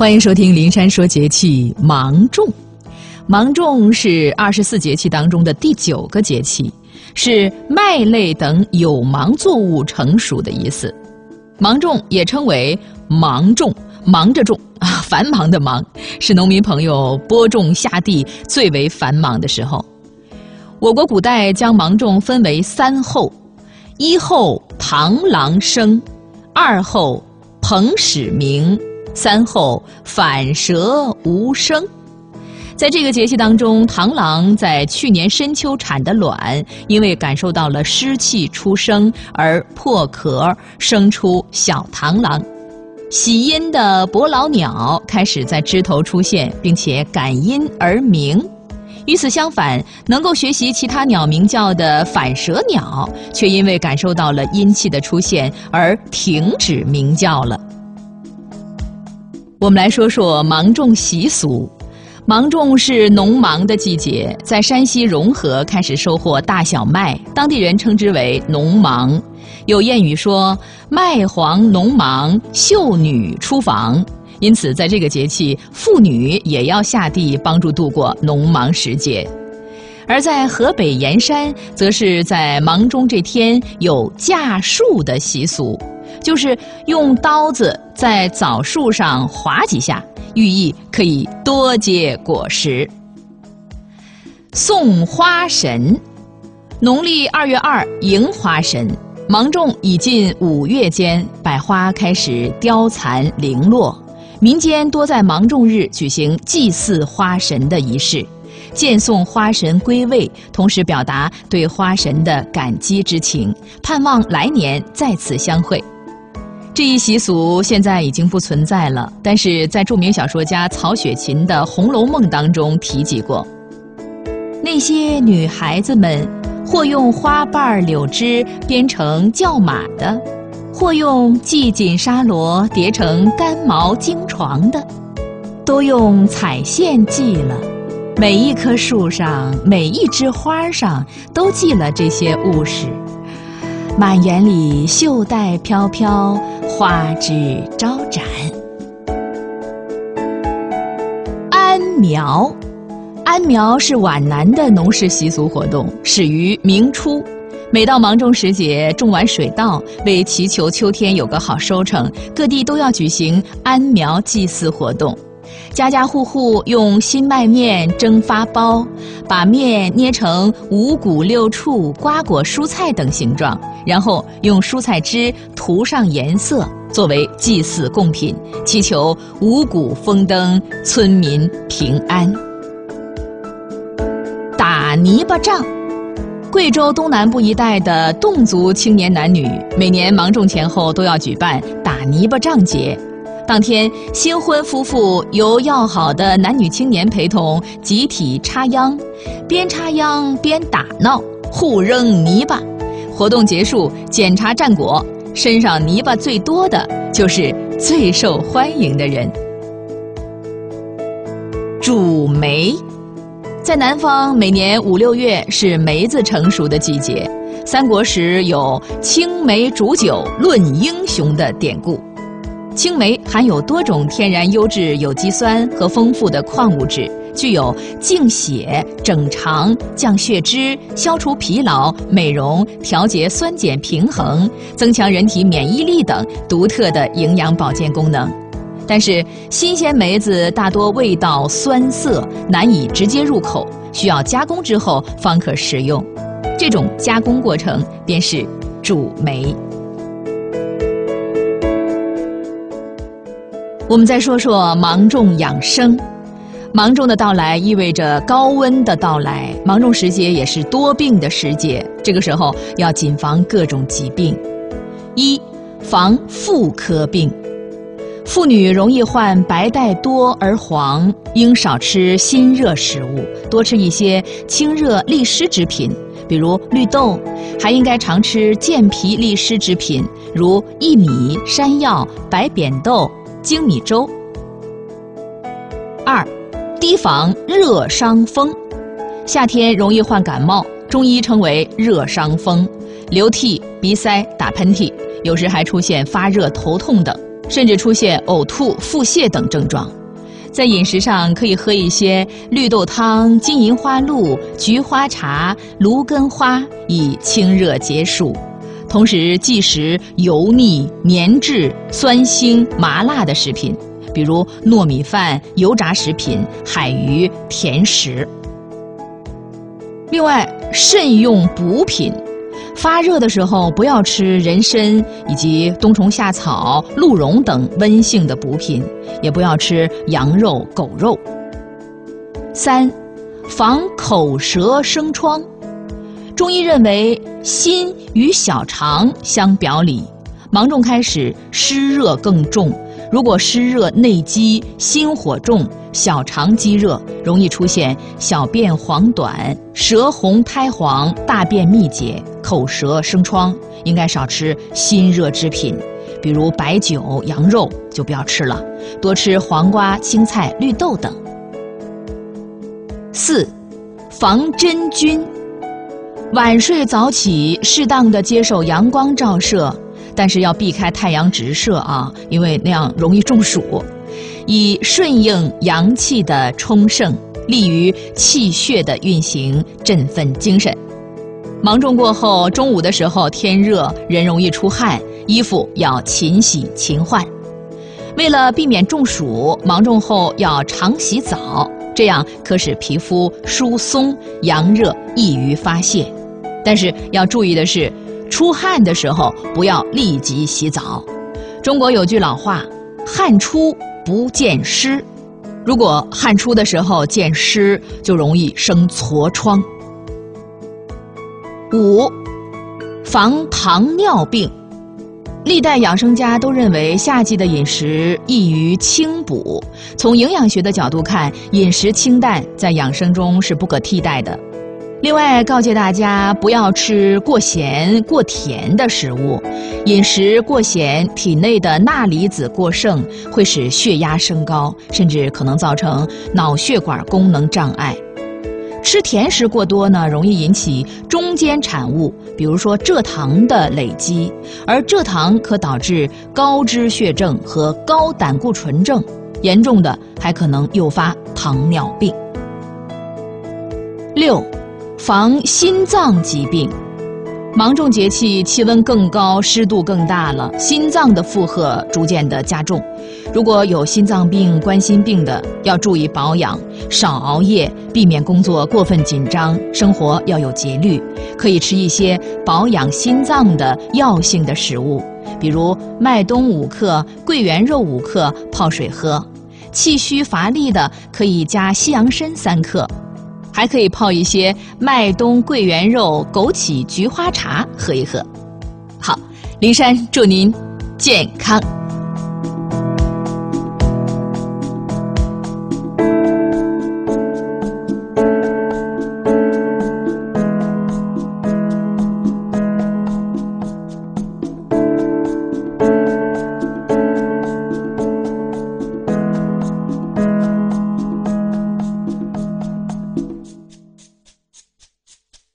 欢迎收听《灵山说节气》芒种。芒种是二十四节气当中的第九个节气，是麦类等有芒作物成熟的意思。芒种也称为芒种，忙着种啊，繁忙的忙，是农民朋友播种下地最为繁忙的时候。我国古代将芒种分为三候：一候螳螂生，二候彭始鸣。三后反舌无声，在这个节气当中，螳螂在去年深秋产的卵，因为感受到了湿气出生而破壳生出小螳螂。喜阴的伯劳鸟开始在枝头出现，并且感阴而鸣。与此相反，能够学习其他鸟鸣叫的反舌鸟，却因为感受到了阴气的出现而停止鸣叫了。我们来说说芒种习俗。芒种是农忙的季节，在山西融合开始收获大小麦，当地人称之为农忙。有谚语说“麦黄农忙，秀女出房”，因此在这个节气，妇女也要下地帮助度过农忙时节。而在河北盐山，则是在芒种这天有架树的习俗。就是用刀子在枣树上划几下，寓意可以多结果实。送花神，农历二月二迎花神，芒种已近五月间，百花开始凋残零落，民间多在芒种日举行祭祀花神的仪式，见送花神归位，同时表达对花神的感激之情，盼望来年再次相会。这一习俗现在已经不存在了，但是在著名小说家曹雪芹的《红楼梦》当中提及过。那些女孩子们，或用花瓣柳枝编成轿马的，或用系锦纱罗叠成干毛惊床的，都用彩线系了。每一棵树上，每一枝花上，都系了这些物事。满园里绣带飘飘，花枝招展。安苗，安苗是皖南的农事习俗活动，始于明初。每到芒种时节，种完水稻，为祈求秋天有个好收成，各地都要举行安苗祭祀活动。家家户户用新麦面蒸发包，把面捏成五谷六畜、瓜果蔬菜等形状，然后用蔬菜汁涂上颜色，作为祭祀贡品，祈求五谷丰登、村民平安。打泥巴仗，贵州东南部一带的侗族青年男女，每年芒种前后都要举办打泥巴仗节。当天，新婚夫妇由要好的男女青年陪同，集体插秧，边插秧边打闹，互扔泥巴。活动结束，检查战果，身上泥巴最多的就是最受欢迎的人。煮梅，在南方，每年五六月是梅子成熟的季节。三国时有“青梅煮酒论英雄”的典故。青梅含有多种天然优质有机酸和丰富的矿物质，具有净血、整肠、降血脂、消除疲劳、美容、调节酸碱平衡、增强人体免疫力等独特的营养保健功能。但是，新鲜梅子大多味道酸涩，难以直接入口，需要加工之后方可食用。这种加工过程便是煮梅。我们再说说芒种养生。芒种的到来意味着高温的到来，芒种时节也是多病的时节。这个时候要谨防各种疾病。一，防妇科病。妇女容易患白带多而黄，应少吃辛热食物，多吃一些清热利湿之品，比如绿豆。还应该常吃健脾利湿之品，如薏米、山药、白扁豆。精米粥。二，提防热伤风。夏天容易患感冒，中医称为热伤风，流涕、鼻塞、打喷嚏，有时还出现发热、头痛等。甚至出现呕吐、腹泻等症状。在饮食上可以喝一些绿豆汤、金银花露、菊花茶、芦根花，以清热解暑。同时忌食油腻、粘滞、酸腥、麻辣的食品，比如糯米饭、油炸食品、海鱼、甜食。另外，慎用补品。发热的时候不要吃人参以及冬虫夏草、鹿茸等温性的补品，也不要吃羊肉、狗肉。三，防口舌生疮。中医认为心与小肠相表里，芒种开始湿热更重。如果湿热内积，心火重，小肠积热，容易出现小便黄短、舌红苔黄、大便秘结、口舌生疮，应该少吃辛热之品，比如白酒、羊肉就不要吃了，多吃黄瓜、青菜、绿豆等。四，防真菌。晚睡早起，适当的接受阳光照射。但是要避开太阳直射啊，因为那样容易中暑。以顺应阳气的充盛，利于气血的运行，振奋精神。芒种过后，中午的时候天热，人容易出汗，衣服要勤洗勤换。为了避免中暑，芒种后要常洗澡，这样可使皮肤疏松，阳热易于发泄。但是要注意的是。出汗的时候不要立即洗澡。中国有句老话：“汗出不见湿”，如果汗出的时候见湿，就容易生痤疮。五，防糖尿病。历代养生家都认为夏季的饮食易于清补。从营养学的角度看，饮食清淡在养生中是不可替代的。另外，告诫大家不要吃过咸、过甜的食物。饮食过咸，体内的钠离子过剩，会使血压升高，甚至可能造成脑血管功能障碍。吃甜食过多呢，容易引起中间产物，比如说蔗糖的累积，而蔗糖可导致高脂血症和高胆固醇症，严重的还可能诱发糖尿病。六。防心脏疾病，芒种节气气温更高，湿度更大了，心脏的负荷逐渐的加重。如果有心脏病、冠心病的，要注意保养，少熬夜，避免工作过分紧张，生活要有节律。可以吃一些保养心脏的药性的食物，比如麦冬五克、桂圆肉五克，泡水喝。气虚乏力的，可以加西洋参三克。还可以泡一些麦冬、桂圆肉、枸杞、菊花茶喝一喝。好，灵山祝您健康。